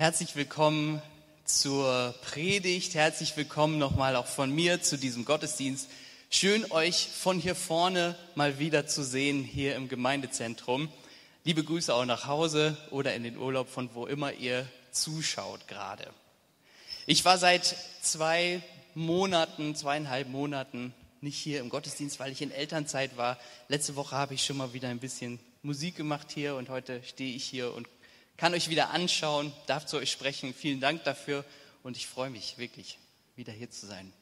Herzlich willkommen zur Predigt. Herzlich willkommen nochmal auch von mir zu diesem Gottesdienst. Schön euch von hier vorne mal wieder zu sehen hier im Gemeindezentrum. Liebe Grüße auch nach Hause oder in den Urlaub, von wo immer ihr zuschaut gerade. Ich war seit zwei Monaten, zweieinhalb Monaten nicht hier im Gottesdienst, weil ich in Elternzeit war. Letzte Woche habe ich schon mal wieder ein bisschen Musik gemacht hier und heute stehe ich hier und kann euch wieder anschauen, darf zu euch sprechen. Vielen Dank dafür und ich freue mich wirklich, wieder hier zu sein.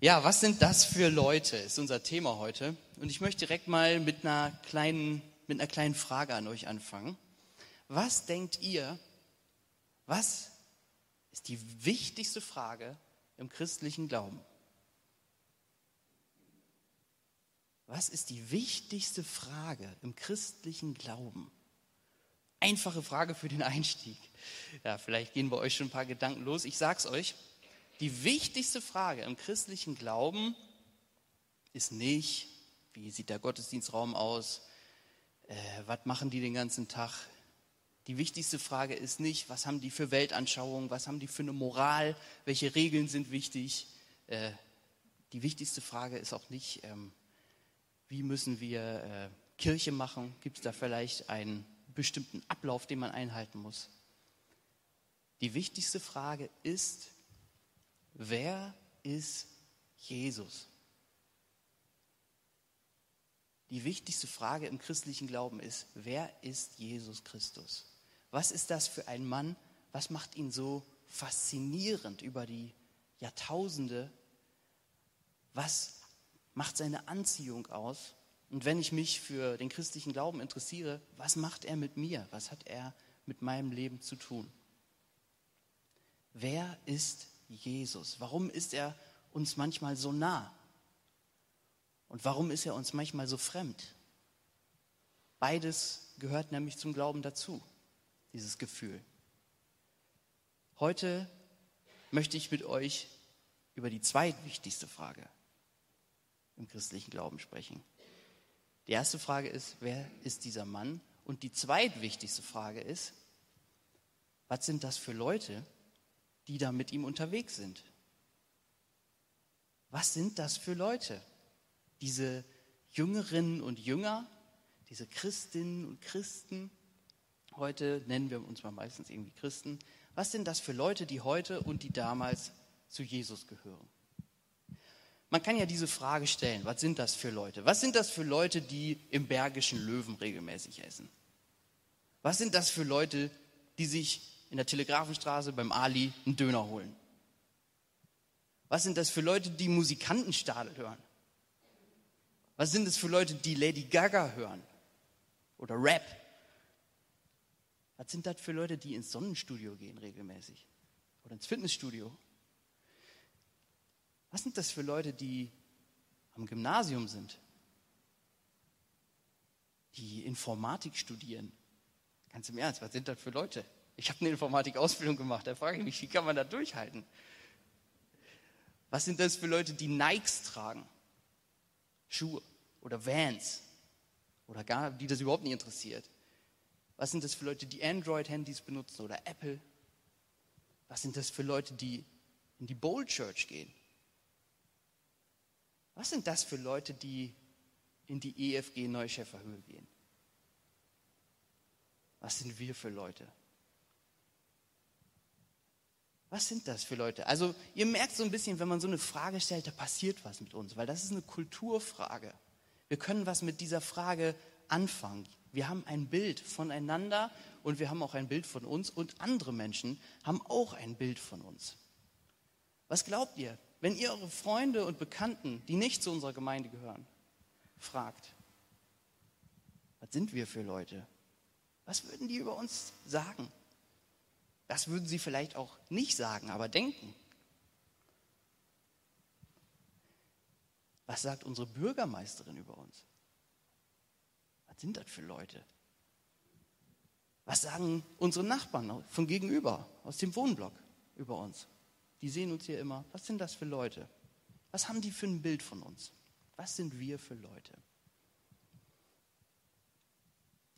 Ja, was sind das für Leute, ist unser Thema heute. Und ich möchte direkt mal mit einer kleinen, mit einer kleinen Frage an euch anfangen. Was denkt ihr, was ist die wichtigste Frage im christlichen Glauben? Was ist die wichtigste Frage im christlichen Glauben? Einfache Frage für den Einstieg. Ja, vielleicht gehen bei euch schon ein paar Gedanken los. Ich sag's euch. Die wichtigste Frage im christlichen Glauben ist nicht, wie sieht der Gottesdienstraum aus? Äh, was machen die den ganzen Tag? Die wichtigste Frage ist nicht, was haben die für Weltanschauungen, was haben die für eine Moral, welche Regeln sind wichtig. Äh, die wichtigste Frage ist auch nicht, ähm, wie müssen wir äh, Kirche machen? Gibt es da vielleicht einen bestimmten Ablauf, den man einhalten muss. Die wichtigste Frage ist, wer ist Jesus? Die wichtigste Frage im christlichen Glauben ist, wer ist Jesus Christus? Was ist das für ein Mann? Was macht ihn so faszinierend über die Jahrtausende? Was macht seine Anziehung aus? Und wenn ich mich für den christlichen Glauben interessiere, was macht er mit mir? Was hat er mit meinem Leben zu tun? Wer ist Jesus? Warum ist er uns manchmal so nah? Und warum ist er uns manchmal so fremd? Beides gehört nämlich zum Glauben dazu, dieses Gefühl. Heute möchte ich mit euch über die zweitwichtigste Frage im christlichen Glauben sprechen. Die erste Frage ist, wer ist dieser Mann? Und die zweitwichtigste Frage ist, was sind das für Leute, die da mit ihm unterwegs sind? Was sind das für Leute? Diese Jüngerinnen und Jünger, diese Christinnen und Christen, heute nennen wir uns mal meistens irgendwie Christen, was sind das für Leute, die heute und die damals zu Jesus gehören? Man kann ja diese Frage stellen, was sind das für Leute? Was sind das für Leute, die im Bergischen Löwen regelmäßig essen? Was sind das für Leute, die sich in der Telegrafenstraße beim Ali einen Döner holen? Was sind das für Leute, die Musikantenstadel hören? Was sind das für Leute, die Lady Gaga hören? Oder Rap? Was sind das für Leute, die ins Sonnenstudio gehen regelmäßig? Oder ins Fitnessstudio? Was sind das für Leute, die am Gymnasium sind? Die Informatik studieren? Ganz im Ernst, was sind das für Leute? Ich habe eine Informatikausbildung gemacht, da frage ich mich, wie kann man da durchhalten? Was sind das für Leute, die Nikes tragen? Schuhe oder Vans oder gar, die das überhaupt nicht interessiert? Was sind das für Leute, die Android-Handys benutzen oder Apple? Was sind das für Leute, die in die Bold Church gehen? Was sind das für Leute, die in die EFG Neuschäfer Höhe gehen? Was sind wir für Leute? Was sind das für Leute? Also ihr merkt so ein bisschen, wenn man so eine Frage stellt, da passiert was mit uns, weil das ist eine Kulturfrage. Wir können was mit dieser Frage anfangen. Wir haben ein Bild voneinander und wir haben auch ein Bild von uns und andere Menschen haben auch ein Bild von uns. Was glaubt ihr? Wenn ihr eure Freunde und Bekannten, die nicht zu unserer Gemeinde gehören, fragt, was sind wir für Leute? Was würden die über uns sagen? Das würden sie vielleicht auch nicht sagen, aber denken. Was sagt unsere Bürgermeisterin über uns? Was sind das für Leute? Was sagen unsere Nachbarn von gegenüber, aus dem Wohnblock über uns? Die sehen uns hier immer. Was sind das für Leute? Was haben die für ein Bild von uns? Was sind wir für Leute?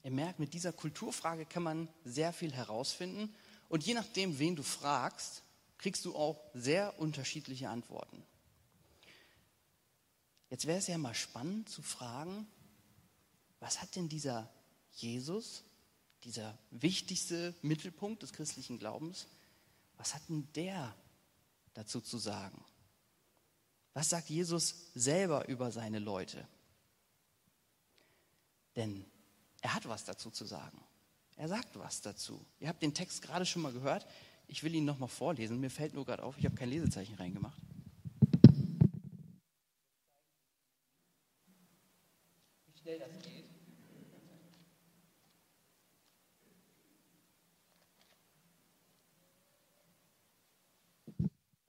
Ihr merkt, mit dieser Kulturfrage kann man sehr viel herausfinden Und je nachdem, wen du fragst, kriegst du auch sehr unterschiedliche Antworten. Jetzt wäre es ja mal spannend zu fragen, was hat denn dieser Jesus, dieser wichtigste Mittelpunkt des christlichen Glaubens, was hat denn der dazu zu sagen? Was sagt Jesus selber über seine Leute? Denn er hat was dazu zu sagen. Er sagt was dazu. Ihr habt den Text gerade schon mal gehört. Ich will ihn noch mal vorlesen. Mir fällt nur gerade auf, ich habe kein Lesezeichen reingemacht.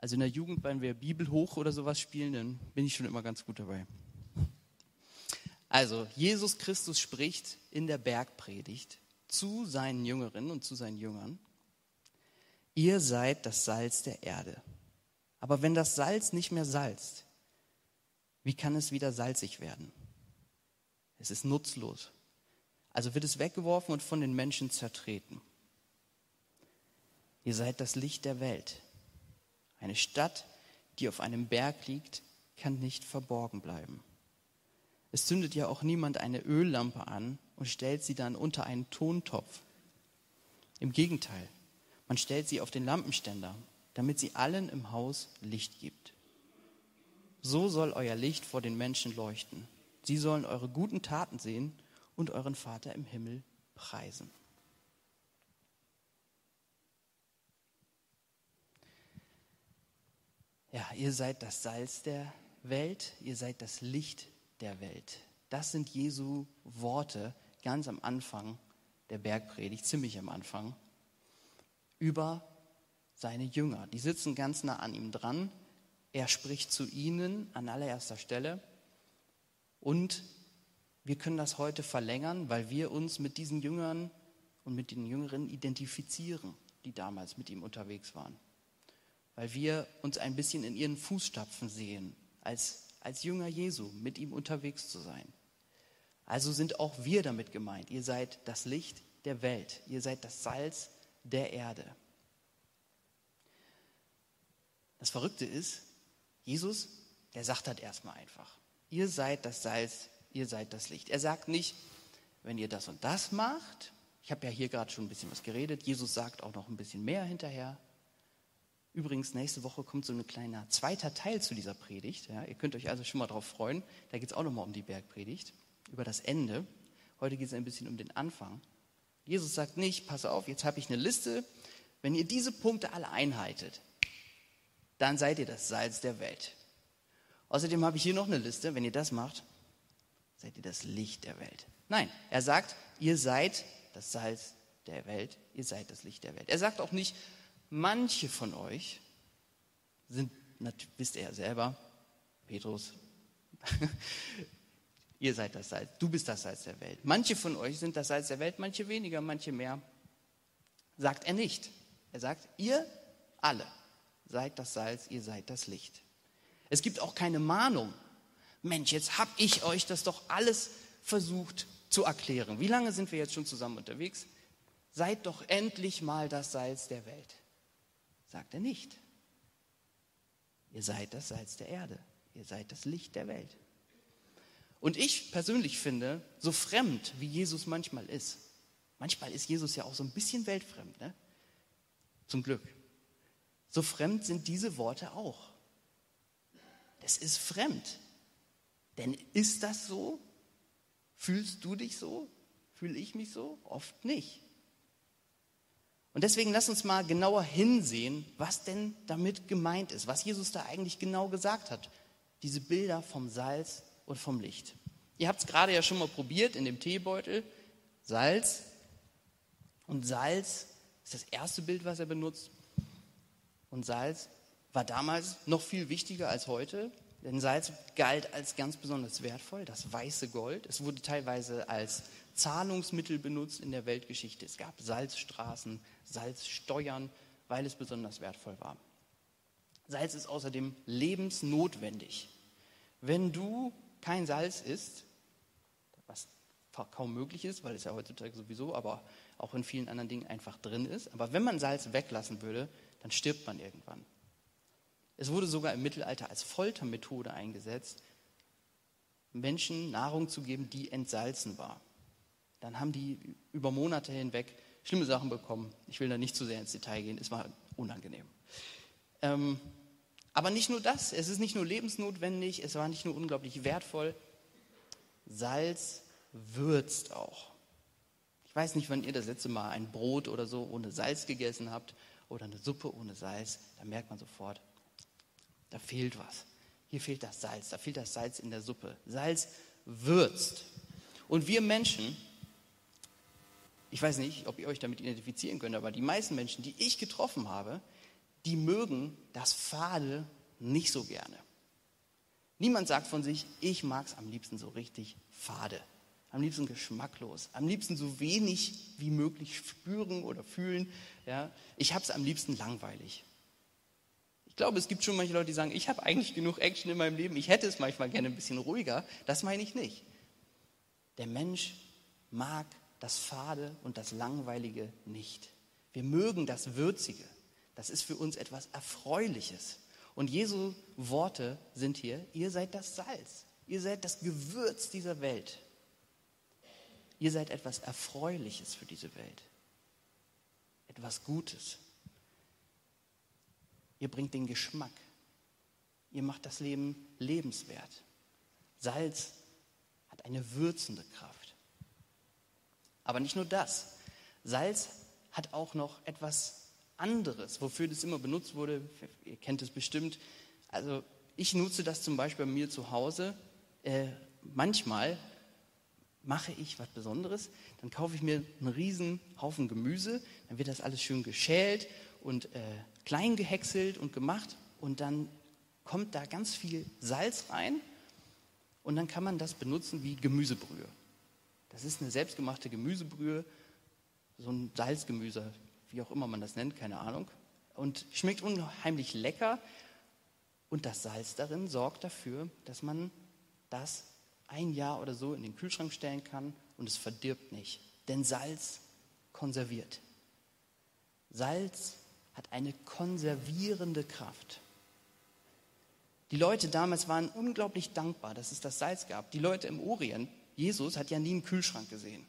Also in der Jugend, wenn wir Bibel hoch oder sowas spielen, dann bin ich schon immer ganz gut dabei. Also, Jesus Christus spricht in der Bergpredigt zu seinen Jüngerinnen und zu seinen Jüngern. Ihr seid das Salz der Erde. Aber wenn das Salz nicht mehr salzt, wie kann es wieder salzig werden? Es ist nutzlos. Also wird es weggeworfen und von den Menschen zertreten. Ihr seid das Licht der Welt. Eine Stadt, die auf einem Berg liegt, kann nicht verborgen bleiben. Es zündet ja auch niemand eine Öllampe an und stellt sie dann unter einen Tontopf. Im Gegenteil, man stellt sie auf den Lampenständer, damit sie allen im Haus Licht gibt. So soll euer Licht vor den Menschen leuchten. Sie sollen eure guten Taten sehen und euren Vater im Himmel preisen. Ja, ihr seid das Salz der Welt, ihr seid das Licht der Welt. Das sind Jesu Worte ganz am Anfang der Bergpredigt, ziemlich am Anfang, über seine Jünger. Die sitzen ganz nah an ihm dran. Er spricht zu ihnen an allererster Stelle. Und wir können das heute verlängern, weil wir uns mit diesen Jüngern und mit den Jüngeren identifizieren, die damals mit ihm unterwegs waren weil wir uns ein bisschen in ihren Fußstapfen sehen, als, als Jünger Jesu, mit ihm unterwegs zu sein. Also sind auch wir damit gemeint. Ihr seid das Licht der Welt, ihr seid das Salz der Erde. Das Verrückte ist, Jesus, der sagt das erstmal einfach. Ihr seid das Salz, ihr seid das Licht. Er sagt nicht, wenn ihr das und das macht, ich habe ja hier gerade schon ein bisschen was geredet, Jesus sagt auch noch ein bisschen mehr hinterher. Übrigens, nächste Woche kommt so ein kleiner zweiter Teil zu dieser Predigt. Ja, ihr könnt euch also schon mal darauf freuen. Da geht es auch nochmal um die Bergpredigt, über das Ende. Heute geht es ein bisschen um den Anfang. Jesus sagt nicht, pass auf, jetzt habe ich eine Liste. Wenn ihr diese Punkte alle einhaltet, dann seid ihr das Salz der Welt. Außerdem habe ich hier noch eine Liste. Wenn ihr das macht, seid ihr das Licht der Welt. Nein, er sagt, ihr seid das Salz der Welt, ihr seid das Licht der Welt. Er sagt auch nicht, manche von euch sind, wisst ihr ja selber, Petrus, ihr seid das Salz, du bist das Salz der Welt. Manche von euch sind das Salz der Welt, manche weniger, manche mehr. Sagt er nicht. Er sagt, ihr alle seid das Salz, ihr seid das Licht. Es gibt auch keine Mahnung. Mensch, jetzt habe ich euch das doch alles versucht zu erklären. Wie lange sind wir jetzt schon zusammen unterwegs? Seid doch endlich mal das Salz der Welt. Sagt er nicht. Ihr seid das Salz der Erde. Ihr seid das Licht der Welt. Und ich persönlich finde, so fremd wie Jesus manchmal ist, manchmal ist Jesus ja auch so ein bisschen weltfremd, ne? zum Glück. So fremd sind diese Worte auch. Das ist fremd. Denn ist das so? Fühlst du dich so? Fühle ich mich so? Oft nicht. Und deswegen lass uns mal genauer hinsehen, was denn damit gemeint ist, was Jesus da eigentlich genau gesagt hat. Diese Bilder vom Salz und vom Licht. Ihr habt es gerade ja schon mal probiert in dem Teebeutel. Salz. Und Salz ist das erste Bild, was er benutzt. Und Salz war damals noch viel wichtiger als heute, denn Salz galt als ganz besonders wertvoll, das weiße Gold. Es wurde teilweise als Zahlungsmittel benutzt in der Weltgeschichte. Es gab Salzstraßen, Salzsteuern, weil es besonders wertvoll war. Salz ist außerdem lebensnotwendig. Wenn du kein Salz isst, was kaum möglich ist, weil es ja heutzutage sowieso, aber auch in vielen anderen Dingen einfach drin ist. Aber wenn man Salz weglassen würde, dann stirbt man irgendwann. Es wurde sogar im Mittelalter als Foltermethode eingesetzt, Menschen Nahrung zu geben, die entsalzen war. Dann haben die über Monate hinweg schlimme Sachen bekommen. Ich will da nicht zu sehr ins Detail gehen, es war unangenehm. Ähm, aber nicht nur das, es ist nicht nur lebensnotwendig, es war nicht nur unglaublich wertvoll, Salz würzt auch. Ich weiß nicht, wann ihr das letzte Mal ein Brot oder so ohne Salz gegessen habt oder eine Suppe ohne Salz, da merkt man sofort, da fehlt was. Hier fehlt das Salz, da fehlt das Salz in der Suppe. Salz würzt. Und wir Menschen, ich weiß nicht, ob ihr euch damit identifizieren könnt, aber die meisten Menschen, die ich getroffen habe, die mögen das Fade nicht so gerne. Niemand sagt von sich, ich mag es am liebsten so richtig fade, am liebsten geschmacklos, am liebsten so wenig wie möglich spüren oder fühlen. Ja? Ich habe es am liebsten langweilig. Ich glaube, es gibt schon manche Leute, die sagen, ich habe eigentlich genug Action in meinem Leben, ich hätte es manchmal gerne ein bisschen ruhiger. Das meine ich nicht. Der Mensch mag das Fade und das Langweilige nicht. Wir mögen das Würzige. Das ist für uns etwas Erfreuliches. Und Jesu Worte sind hier, ihr seid das Salz, ihr seid das Gewürz dieser Welt. Ihr seid etwas Erfreuliches für diese Welt, etwas Gutes. Ihr bringt den Geschmack, ihr macht das Leben lebenswert. Salz hat eine würzende Kraft. Aber nicht nur das. Salz hat auch noch etwas anderes, wofür das immer benutzt wurde. Ihr kennt es bestimmt. Also ich nutze das zum Beispiel bei mir zu Hause. Äh, manchmal mache ich was Besonderes, dann kaufe ich mir einen riesen Haufen Gemüse, dann wird das alles schön geschält und äh, klein gehäckselt und gemacht und dann kommt da ganz viel Salz rein und dann kann man das benutzen wie Gemüsebrühe. Das ist eine selbstgemachte Gemüsebrühe, so ein Salzgemüse, wie auch immer man das nennt, keine Ahnung. Und schmeckt unheimlich lecker. Und das Salz darin sorgt dafür, dass man das ein Jahr oder so in den Kühlschrank stellen kann und es verdirbt nicht. Denn Salz konserviert. Salz hat eine konservierende Kraft. Die Leute damals waren unglaublich dankbar, dass es das Salz gab. Die Leute im Orient, Jesus hat ja nie einen Kühlschrank gesehen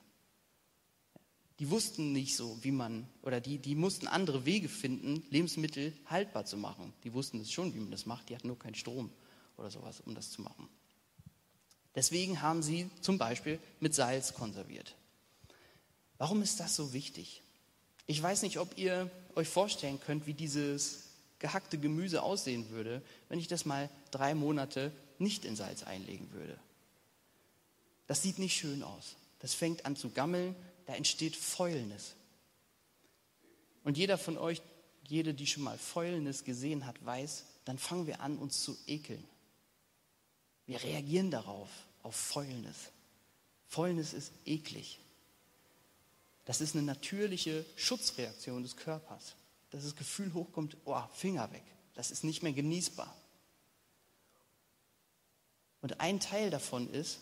die wussten nicht so, wie man, oder die, die mussten andere Wege finden, Lebensmittel haltbar zu machen. Die wussten es schon, wie man das macht, die hatten nur keinen Strom oder sowas, um das zu machen. Deswegen haben sie zum Beispiel mit Salz konserviert. Warum ist das so wichtig? Ich weiß nicht, ob ihr euch vorstellen könnt, wie dieses gehackte Gemüse aussehen würde, wenn ich das mal drei Monate nicht in Salz einlegen würde. Das sieht nicht schön aus. Das fängt an zu gammeln, da entsteht Fäulnis. Und jeder von euch, jede, die schon mal Fäulnis gesehen hat, weiß, dann fangen wir an, uns zu ekeln. Wir reagieren darauf, auf Fäulnis. Fäulnis ist eklig. Das ist eine natürliche Schutzreaktion des Körpers. Dass das Gefühl hochkommt, oh, Finger weg. Das ist nicht mehr genießbar. Und ein Teil davon ist,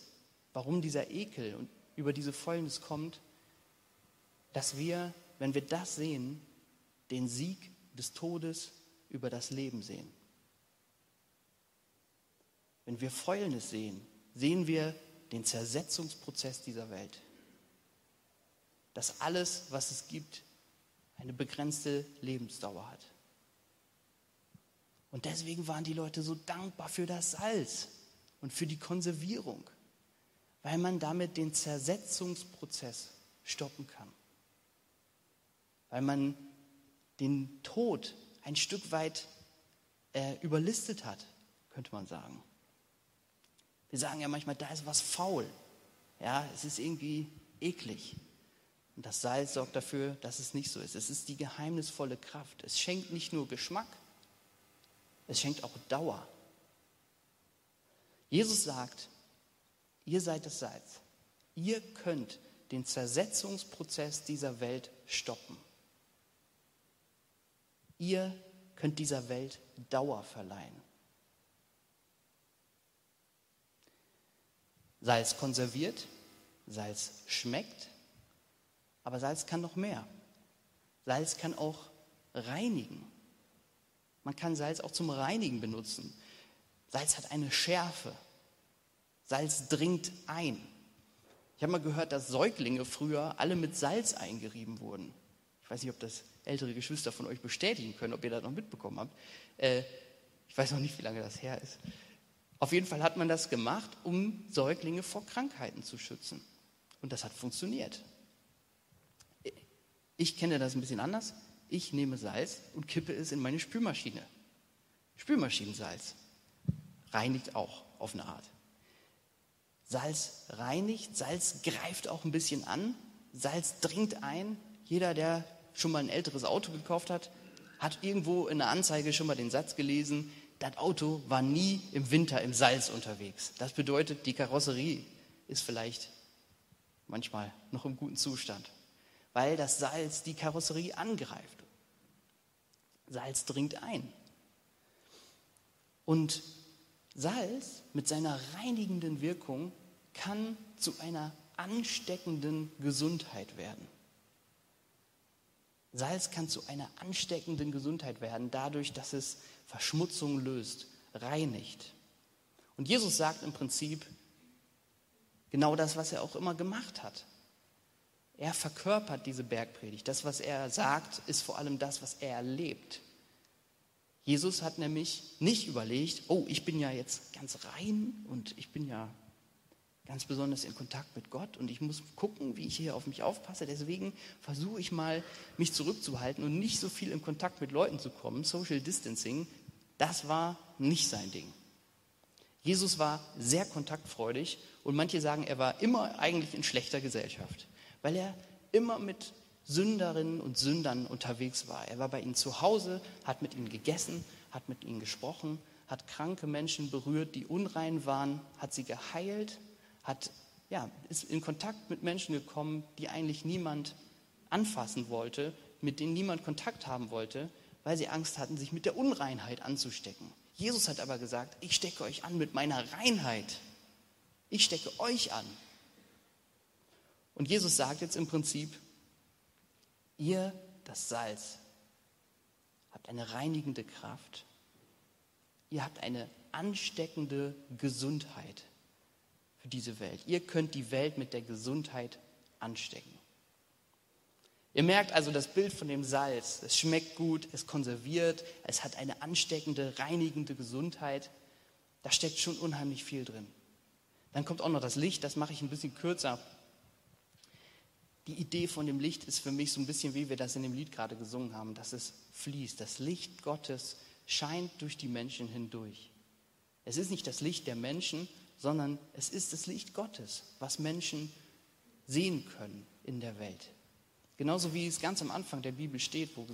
warum dieser Ekel und über diese Fäulnis kommt, dass wir, wenn wir das sehen, den Sieg des Todes über das Leben sehen. Wenn wir Fäulnis sehen, sehen wir den Zersetzungsprozess dieser Welt. Dass alles, was es gibt, eine begrenzte Lebensdauer hat. Und deswegen waren die Leute so dankbar für das Salz und für die Konservierung, weil man damit den Zersetzungsprozess stoppen kann weil man den Tod ein Stück weit äh, überlistet hat, könnte man sagen. Wir sagen ja manchmal, da ist was faul. Ja, es ist irgendwie eklig. Und das Salz sorgt dafür, dass es nicht so ist. Es ist die geheimnisvolle Kraft. Es schenkt nicht nur Geschmack, es schenkt auch Dauer. Jesus sagt, ihr seid das Salz. Ihr könnt den Zersetzungsprozess dieser Welt stoppen. Ihr könnt dieser Welt Dauer verleihen. Es konserviert, es schmeckt, Aber Salz kann noch mehr. Salz kann auch reinigen. Man kann Salz auch zum Reinigen benutzen. Salz hat eine Schärfe. Salz dringt ein. Ich habe mal gehört, dass Säuglinge früher alle mit Salz eingerieben wurden. Ich weiß nicht, ob das ältere Geschwister von euch bestätigen können, ob ihr das noch mitbekommen habt. Äh, ich weiß noch nicht, wie lange das her ist. Auf jeden Fall hat man das gemacht, um Säuglinge vor Krankheiten zu schützen. Und das hat funktioniert. Ich kenne das ein bisschen anders. Ich nehme Salz und kippe es in meine Spülmaschine. Spülmaschinensalz reinigt auch auf eine Art. Salz reinigt, Salz greift auch ein bisschen an, Salz dringt ein. Jeder, der schon mal ein älteres Auto gekauft hat, hat irgendwo in der Anzeige schon mal den Satz gelesen, das Auto war nie im Winter im Salz unterwegs. Das bedeutet, die Karosserie ist vielleicht manchmal noch im guten Zustand, weil das Salz die Karosserie angreift. Salz dringt ein. Und Salz mit seiner reinigenden Wirkung kann zu einer ansteckenden Gesundheit werden. Salz kann zu einer ansteckenden Gesundheit werden, dadurch, dass es Verschmutzung löst, reinigt. Und Jesus sagt im Prinzip genau das, was er auch immer gemacht hat. Er verkörpert diese Bergpredigt. Das, was er sagt, ist vor allem das, was er erlebt. Jesus hat nämlich nicht überlegt, oh, ich bin ja jetzt ganz rein und ich bin ja ganz besonders in Kontakt mit Gott und ich muss gucken, wie ich hier auf mich aufpasse. Deswegen versuche ich mal, mich zurückzuhalten und nicht so viel in Kontakt mit Leuten zu kommen. Social Distancing, das war nicht sein Ding. Jesus war sehr kontaktfreudig und manche sagen, er war immer eigentlich in schlechter Gesellschaft, weil er immer mit Sünderinnen und Sündern unterwegs war. Er war bei ihnen zu Hause, hat mit ihnen gegessen, hat mit ihnen gesprochen, hat kranke Menschen berührt, die unrein waren, hat sie geheilt hat, ja, ist in Kontakt mit Menschen gekommen, die eigentlich niemand anfassen wollte, mit denen niemand Kontakt haben wollte, weil sie Angst hatten, sich mit der Unreinheit anzustecken. Jesus hat aber gesagt, ich stecke euch an mit meiner Reinheit. Ich stecke euch an. Und Jesus sagt jetzt im Prinzip, ihr, das Salz, habt eine reinigende Kraft. Ihr habt eine ansteckende Gesundheit für diese Welt. Ihr könnt die Welt mit der Gesundheit anstecken. Ihr merkt also das Bild von dem Salz. Es schmeckt gut, es konserviert, es hat eine ansteckende, reinigende Gesundheit. Da steckt schon unheimlich viel drin. Dann kommt auch noch das Licht, das mache ich ein bisschen kürzer. Die Idee von dem Licht ist für mich so ein bisschen, wie wir das in dem Lied gerade gesungen haben, dass es fließt. Das Licht Gottes scheint durch die Menschen hindurch. Es ist nicht das Licht der Menschen, sondern es ist das Licht Gottes, was Menschen sehen können in der Welt. Genauso wie es ganz am Anfang der Bibel steht, wo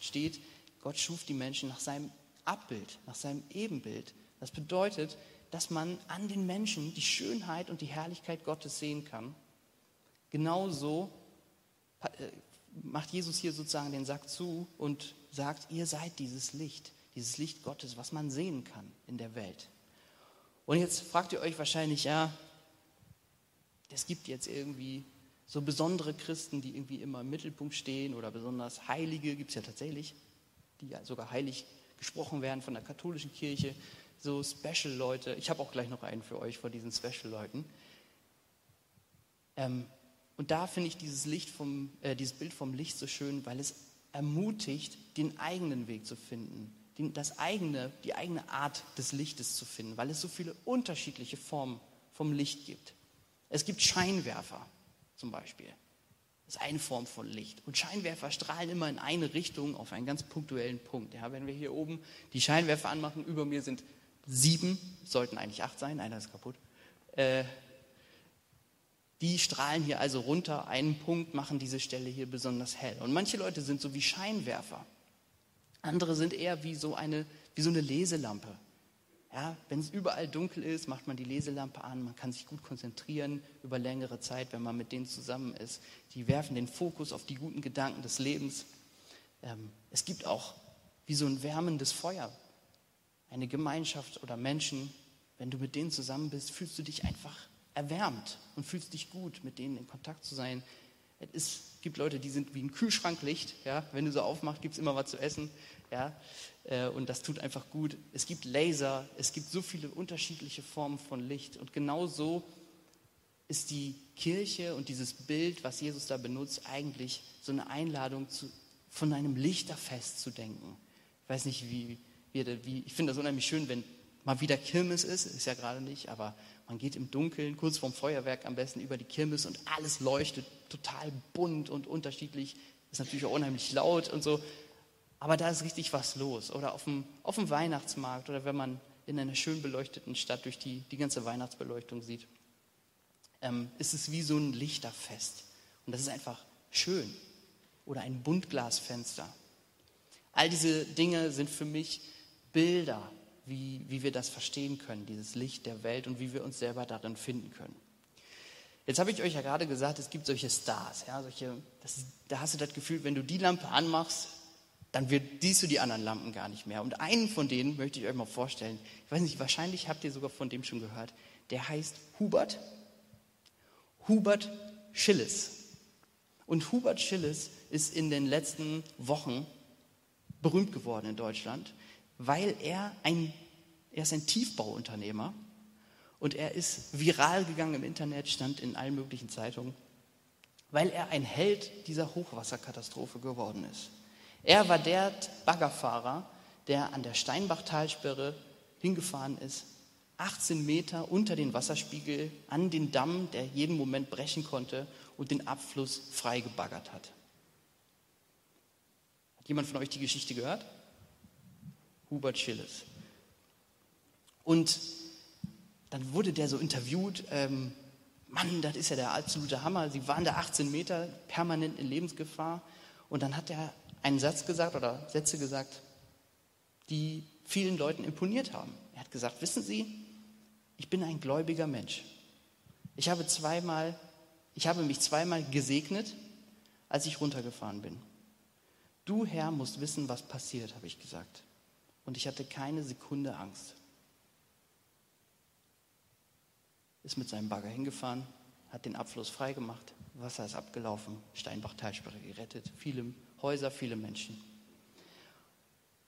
steht, Gott schuf die Menschen nach seinem Abbild, nach seinem Ebenbild. Das bedeutet, dass man an den Menschen die Schönheit und die Herrlichkeit Gottes sehen kann. Genauso äh, macht Jesus hier sozusagen den Sack zu und sagt, ihr seid dieses Licht, dieses Licht Gottes, was man sehen kann in der Welt. Und jetzt fragt ihr euch wahrscheinlich, ja, es gibt jetzt irgendwie so besondere Christen, die irgendwie immer im Mittelpunkt stehen oder besonders Heilige, gibt es ja tatsächlich, die ja sogar heilig gesprochen werden von der katholischen Kirche, so Special-Leute. Ich habe auch gleich noch einen für euch vor diesen Special-Leuten. Ähm, und da finde ich dieses, Licht vom, äh, dieses Bild vom Licht so schön, weil es ermutigt, den eigenen Weg zu finden, das eigene, die eigene Art des Lichtes zu finden, weil es so viele unterschiedliche Formen vom Licht gibt. Es gibt Scheinwerfer zum Beispiel. Das ist eine Form von Licht. Und Scheinwerfer strahlen immer in eine Richtung auf einen ganz punktuellen Punkt. Ja, wenn wir hier oben die Scheinwerfer anmachen, über mir sind sieben, sollten eigentlich acht sein, einer ist kaputt. Äh, die strahlen hier also runter einen Punkt, machen diese Stelle hier besonders hell. Und manche Leute sind so wie Scheinwerfer. Andere sind eher wie so eine, wie so eine Leselampe. Ja, wenn es überall dunkel ist, macht man die Leselampe an, man kann sich gut konzentrieren über längere Zeit, wenn man mit denen zusammen ist. Die werfen den Fokus auf die guten Gedanken des Lebens. Ähm, es gibt auch wie so ein wärmendes Feuer, eine Gemeinschaft oder Menschen. Wenn du mit denen zusammen bist, fühlst du dich einfach erwärmt und fühlst dich gut, mit denen in Kontakt zu sein. Es gibt Leute, die sind wie ein Kühlschranklicht. Ja? Wenn du so aufmachst, gibt es immer was zu essen. Ja? Äh, und das tut einfach gut. Es gibt Laser, es gibt so viele unterschiedliche Formen von Licht. Und genau so ist die Kirche und dieses Bild, was Jesus da benutzt, eigentlich so eine Einladung, zu, von einem Lichterfest zu denken. Ich weiß nicht, wie, wie, wie ich finde das unheimlich schön, wenn mal wieder Kirmes ist, ist ja gerade nicht, aber man geht im Dunkeln, kurz vorm Feuerwerk am besten über die Kirmes und alles leuchtet total bunt und unterschiedlich. Ist natürlich auch unheimlich laut und so. Aber da ist richtig was los. Oder auf dem, auf dem Weihnachtsmarkt oder wenn man in einer schön beleuchteten Stadt durch die, die ganze Weihnachtsbeleuchtung sieht, ähm, ist es wie so ein Lichterfest. Und das ist einfach schön. Oder ein Buntglasfenster. All diese Dinge sind für mich Bilder wie, wie wir das verstehen können, dieses Licht der Welt und wie wir uns selber darin finden können. Jetzt habe ich euch ja gerade gesagt, es gibt solche Stars. Ja, solche, ist, da hast du das Gefühl, wenn du die Lampe anmachst, dann wird, siehst du die anderen Lampen gar nicht mehr. Und einen von denen möchte ich euch mal vorstellen. Ich weiß nicht, wahrscheinlich habt ihr sogar von dem schon gehört. Der heißt Hubert. Hubert Schilles. Und Hubert Schilles ist in den letzten Wochen berühmt geworden in Deutschland, weil er ein, er ist ein Tiefbauunternehmer und er ist viral gegangen im Internet, stand in allen möglichen Zeitungen, weil er ein Held dieser Hochwasserkatastrophe geworden ist. Er war der Baggerfahrer, der an der Steinbachtalsperre hingefahren ist, 18 Meter unter den Wasserspiegel an den Damm, der jeden Moment brechen konnte und den Abfluss frei gebaggert hat. Hat jemand von euch die Geschichte gehört? Hubert Schilles. Und dann wurde der so interviewt, ähm, Mann, das ist ja der absolute Hammer, Sie waren da 18 Meter permanent in Lebensgefahr. Und dann hat er einen Satz gesagt oder Sätze gesagt, die vielen Leuten imponiert haben. Er hat gesagt, wissen Sie, ich bin ein gläubiger Mensch. Ich habe zweimal, ich habe mich zweimal gesegnet, als ich runtergefahren bin. Du Herr musst wissen, was passiert, habe ich gesagt und ich hatte keine Sekunde Angst. Ist mit seinem Bagger hingefahren, hat den Abfluss freigemacht, Wasser ist abgelaufen, Steinbach-Talsperre gerettet, viele Häuser, viele Menschen.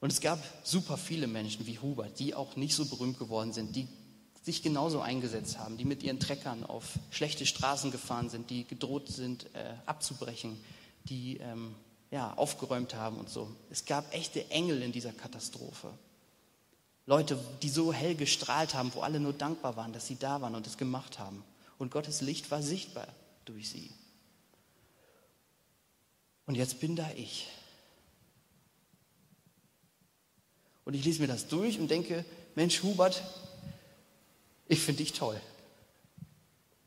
Und es gab super viele Menschen wie Hubert, die auch nicht so berühmt geworden sind, die sich genauso eingesetzt haben, die mit ihren Treckern auf schlechte Straßen gefahren sind, die gedroht sind, äh, abzubrechen, die ähm, ja, aufgeräumt haben und so. Es gab echte Engel in dieser Katastrophe. Leute, die so hell gestrahlt haben, wo alle nur dankbar waren, dass sie da waren und es gemacht haben. Und Gottes Licht war sichtbar durch sie. Und jetzt bin da ich. Und ich lese mir das durch und denke, Mensch, Hubert, ich finde dich toll.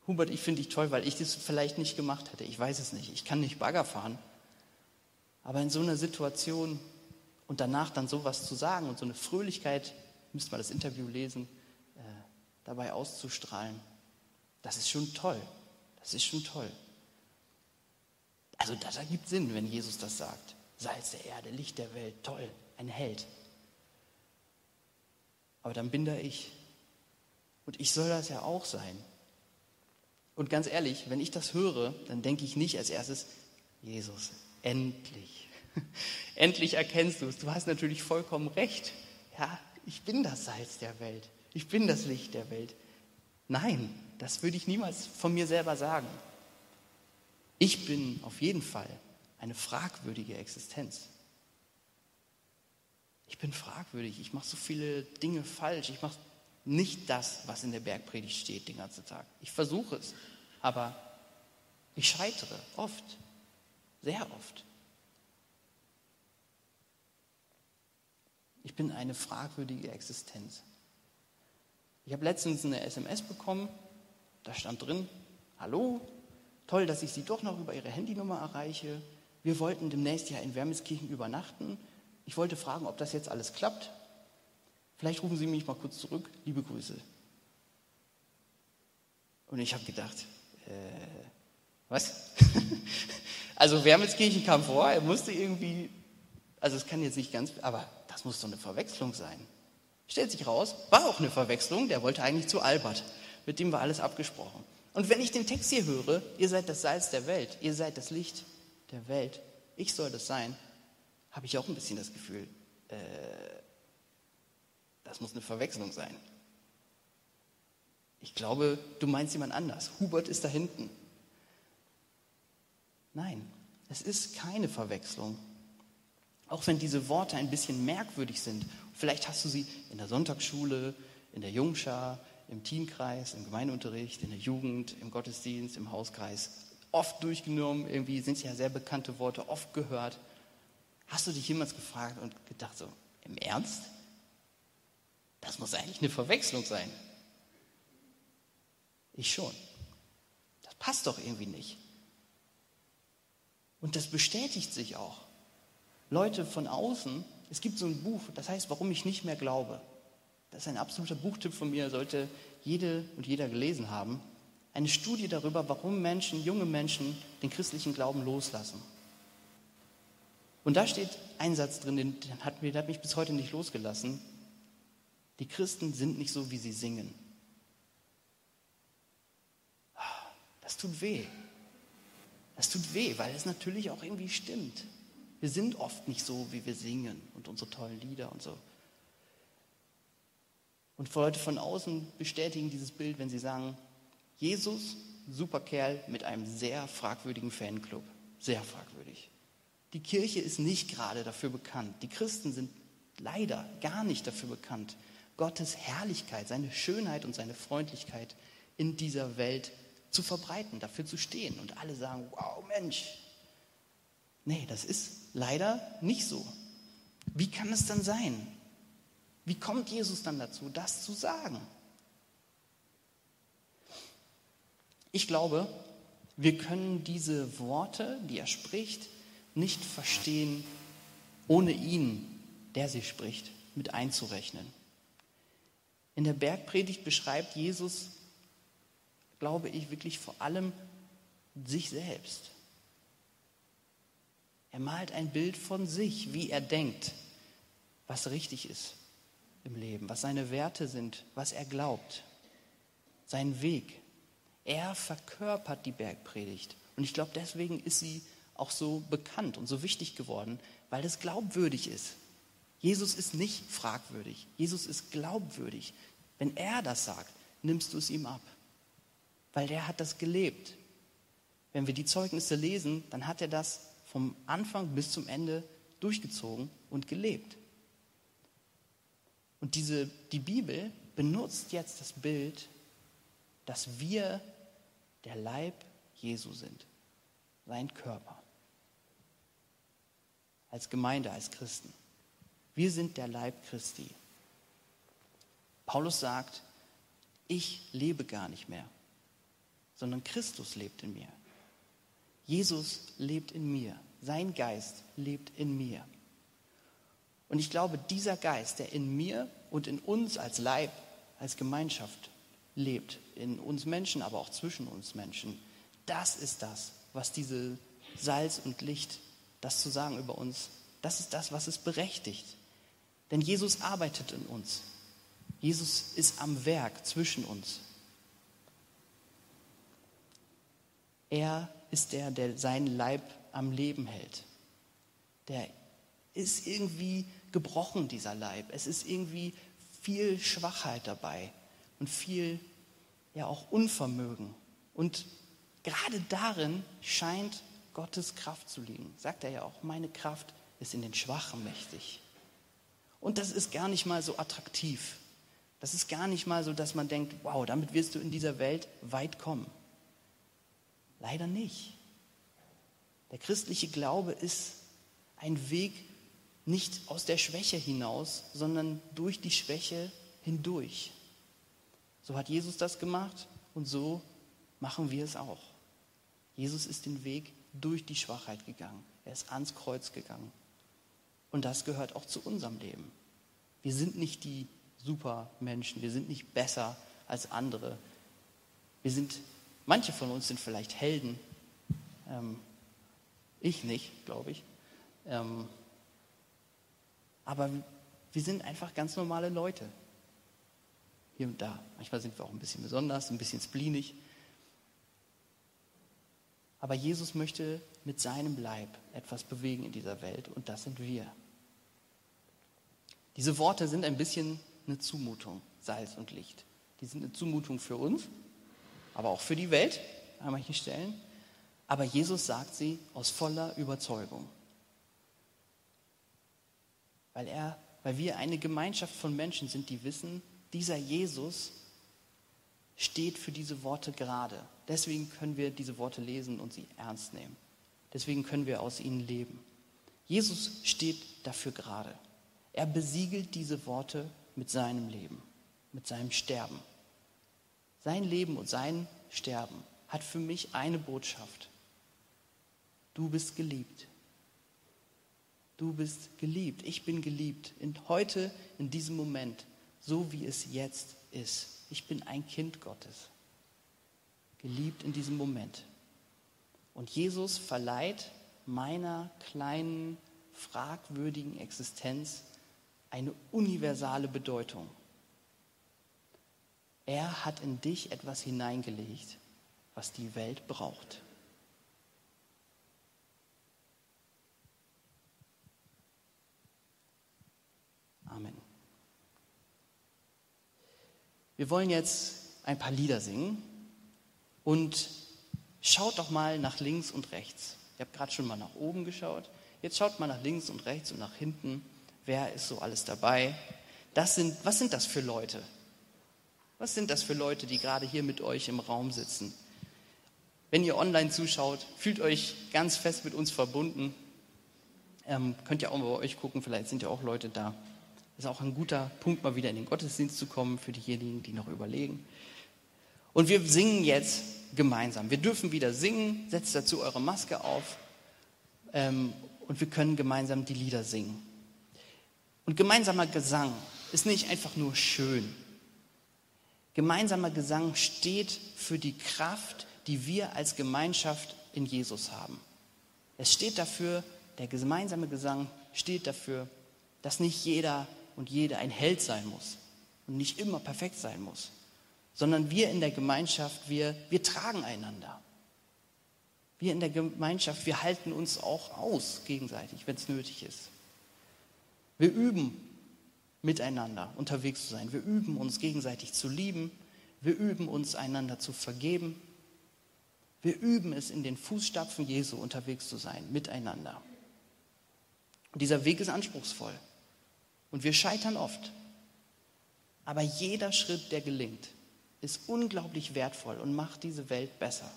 Hubert, ich finde dich toll, weil ich das vielleicht nicht gemacht hätte. Ich weiß es nicht. Ich kann nicht Bagger fahren. Aber in so einer Situation und danach dann sowas zu sagen und so eine Fröhlichkeit, müsst mal das Interview lesen, äh, dabei auszustrahlen, das ist schon toll. Das ist schon toll. Also das ergibt Sinn, wenn Jesus das sagt. Salz der Erde, Licht der Welt, toll, ein Held. Aber dann bin da ich. Und ich soll das ja auch sein. Und ganz ehrlich, wenn ich das höre, dann denke ich nicht als erstes, Jesus, Endlich. Endlich erkennst du es. Du hast natürlich vollkommen recht. Ja, ich bin das Salz der Welt. Ich bin das Licht der Welt. Nein, das würde ich niemals von mir selber sagen. Ich bin auf jeden Fall eine fragwürdige Existenz. Ich bin fragwürdig. Ich mache so viele Dinge falsch. Ich mache nicht das, was in der Bergpredigt steht den ganzen Tag. Ich versuche es, aber ich scheitere oft. Sehr oft. Ich bin eine fragwürdige Existenz. Ich habe letztens eine SMS bekommen, da stand drin, hallo, toll, dass ich Sie doch noch über Ihre Handynummer erreiche. Wir wollten demnächst ja in Wermelskirchen übernachten. Ich wollte fragen, ob das jetzt alles klappt. Vielleicht rufen Sie mich mal kurz zurück. Liebe Grüße. Und ich habe gedacht, äh, was? Also Wermelskirchen kam vor, er musste irgendwie, also es kann jetzt nicht ganz, aber das muss doch eine Verwechslung sein. Stellt sich raus, war auch eine Verwechslung, der wollte eigentlich zu Albert. Mit dem war alles abgesprochen. Und wenn ich den Text hier höre, ihr seid das Salz der Welt, ihr seid das Licht der Welt, ich soll das sein, habe ich auch ein bisschen das Gefühl, äh, das muss eine Verwechslung sein. Ich glaube, du meinst jemand anders. Hubert ist da hinten. Nein, es ist keine Verwechslung. Auch wenn diese Worte ein bisschen merkwürdig sind. Vielleicht hast du sie in der Sonntagsschule, in der Jungschar, im Teamkreis, im Gemeindeunterricht, in der Jugend, im Gottesdienst, im Hauskreis oft durchgenommen. Irgendwie sind es ja sehr bekannte Worte, oft gehört. Hast du dich jemals gefragt und gedacht so, im Ernst? Das muss eigentlich eine Verwechslung sein. Ich schon. Das passt doch irgendwie nicht. Und das bestätigt sich auch. Leute von außen, es gibt so ein Buch, das heißt, warum ich nicht mehr glaube. Das ist ein absoluter Buchtipp von mir, sollte jede und jeder gelesen haben. Eine Studie darüber, warum Menschen, junge Menschen, den christlichen Glauben loslassen. Und da steht ein Satz drin, den hat, der hat mich bis heute nicht losgelassen. Die Christen sind nicht so, wie sie singen. Das tut weh. Das tut weh, weil es natürlich auch irgendwie stimmt. Wir sind oft nicht so, wie wir singen und unsere tollen Lieder und so. Und Leute von außen bestätigen dieses Bild, wenn sie sagen, Jesus, super Kerl mit einem sehr fragwürdigen Fanclub. Sehr fragwürdig. Die Kirche ist nicht gerade dafür bekannt. Die Christen sind leider gar nicht dafür bekannt, Gottes Herrlichkeit, seine Schönheit und seine Freundlichkeit in dieser Welt zu verbreiten, dafür zu stehen. Und alle sagen, wow, Mensch. Nee, das ist leider nicht so. Wie kann es dann sein? Wie kommt Jesus dann dazu, das zu sagen? Ich glaube, wir können diese Worte, die er spricht, nicht verstehen, ohne ihn, der sie spricht, mit einzurechnen. In der Bergpredigt beschreibt Jesus, glaube ich, wirklich vor allem sich selbst. Er malt ein Bild von sich, wie er denkt, was richtig ist im Leben, was seine Werte sind, was er glaubt, sein Weg. Er verkörpert die Bergpredigt. Und ich glaube, deswegen ist sie auch so bekannt und so wichtig geworden, weil es glaubwürdig ist. Jesus ist nicht fragwürdig. Jesus ist glaubwürdig. Wenn er das sagt, nimmst du es ihm ab. Weil der hat das gelebt. Wenn wir die Zeugnisse lesen, dann hat er das vom Anfang bis zum Ende durchgezogen und gelebt. Und diese, die Bibel benutzt jetzt das Bild, dass wir der Leib Jesu sind, sein Körper. Als Gemeinde, als Christen. Wir sind der Leib Christi. Paulus sagt, ich lebe gar nicht mehr, sondern Christus lebt in mir. Jesus lebt in mir. Sein Geist lebt in mir. Und ich glaube, dieser Geist, der in mir und in uns als Leib, als Gemeinschaft lebt, in uns Menschen, aber auch zwischen uns Menschen, das ist das, was diese Salz und Licht, das zu sagen über uns, das ist das, was es berechtigt. Denn Jesus arbeitet in uns. Jesus ist am Werk zwischen uns. Er ist der, der seinen Leib am Leben hält. Der ist irgendwie gebrochen, dieser Leib. Es ist irgendwie viel Schwachheit dabei und viel ja auch Unvermögen. Und gerade darin scheint Gottes Kraft zu liegen. Sagt er ja auch, meine Kraft ist in den Schwachen mächtig. Und das ist gar nicht mal so attraktiv. Das ist gar nicht mal so, dass man denkt, wow, damit wirst du in dieser Welt weit kommen. Leider nicht. Der christliche Glaube ist ein Weg nicht aus der Schwäche hinaus, sondern durch die Schwäche hindurch. So hat Jesus das gemacht und so machen wir es auch. Jesus ist den Weg durch die Schwachheit gegangen. Er ist ans Kreuz gegangen. Und das gehört auch zu unserem Leben. Wir sind nicht die Supermenschen, wir sind nicht besser als andere. Wir sind, manche von uns sind vielleicht Helden, ähm, ich nicht, glaube ich. Ähm, aber wir sind einfach ganz normale Leute. Hier und da. Manchmal sind wir auch ein bisschen besonders, ein bisschen spleenig. Aber Jesus möchte mit seinem Leib etwas bewegen in dieser Welt und das sind wir. Diese Worte sind ein bisschen eine Zumutung, Salz und Licht. Die sind eine Zumutung für uns, aber auch für die Welt an manchen Stellen. Aber Jesus sagt sie aus voller Überzeugung. Weil, er, weil wir eine Gemeinschaft von Menschen sind, die wissen, dieser Jesus steht für diese Worte gerade. Deswegen können wir diese Worte lesen und sie ernst nehmen. Deswegen können wir aus ihnen leben. Jesus steht dafür gerade. Er besiegelt diese Worte mit seinem Leben, mit seinem Sterben. Sein Leben und sein Sterben hat für mich eine Botschaft. Du bist geliebt. Du bist geliebt. Ich bin geliebt. In heute, in diesem Moment, so wie es jetzt ist. Ich bin ein Kind Gottes. Geliebt in diesem Moment. Und Jesus verleiht meiner kleinen, fragwürdigen Existenz eine universale Bedeutung. Er hat in dich etwas hineingelegt, was die Welt braucht. Amen. Wir wollen jetzt ein paar Lieder singen und schaut doch mal nach links und rechts. Ihr habt gerade schon mal nach oben geschaut. Jetzt schaut mal nach links und rechts und nach hinten. Wer ist so alles dabei? Das sind, was sind das für Leute? Was sind das für Leute, die gerade hier mit euch im Raum sitzen? Wenn ihr online zuschaut, fühlt euch ganz fest mit uns verbunden. Ähm, könnt ihr auch mal bei euch gucken, vielleicht sind ja auch Leute da. Das ist auch ein guter Punkt, mal wieder in den Gottesdienst zu kommen für diejenigen, die noch überlegen. Und wir singen jetzt gemeinsam. Wir dürfen wieder singen. Setzt dazu eure Maske auf. Ähm, und wir können gemeinsam die Lieder singen. Und gemeinsamer Gesang ist nicht einfach nur schön. Gemeinsamer Gesang steht für die Kraft, die wir als Gemeinschaft in Jesus haben. Es steht dafür, der gemeinsame Gesang steht dafür, dass nicht jeder und jede ein Held sein muss und nicht immer perfekt sein muss, sondern wir in der Gemeinschaft, wir, wir tragen einander. Wir in der Gemeinschaft, wir halten uns auch aus gegenseitig, wenn es nötig ist. Wir üben miteinander unterwegs zu sein. Wir üben uns gegenseitig zu lieben. Wir üben uns einander zu vergeben. Wir üben es in den Fußstapfen Jesu unterwegs zu sein, miteinander. Und dieser Weg ist anspruchsvoll. Und wir scheitern oft. Aber jeder Schritt, der gelingt, ist unglaublich wertvoll und macht diese Welt besser.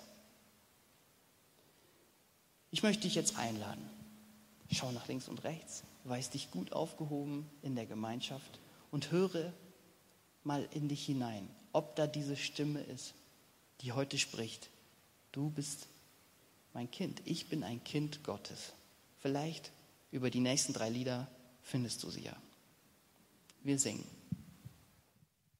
Ich möchte dich jetzt einladen. Schau nach links und rechts weiß dich gut aufgehoben in der Gemeinschaft und höre mal in dich hinein, ob da diese Stimme ist, die heute spricht. Du bist mein Kind, ich bin ein Kind Gottes. Vielleicht über die nächsten drei Lieder findest du sie ja. Wir singen.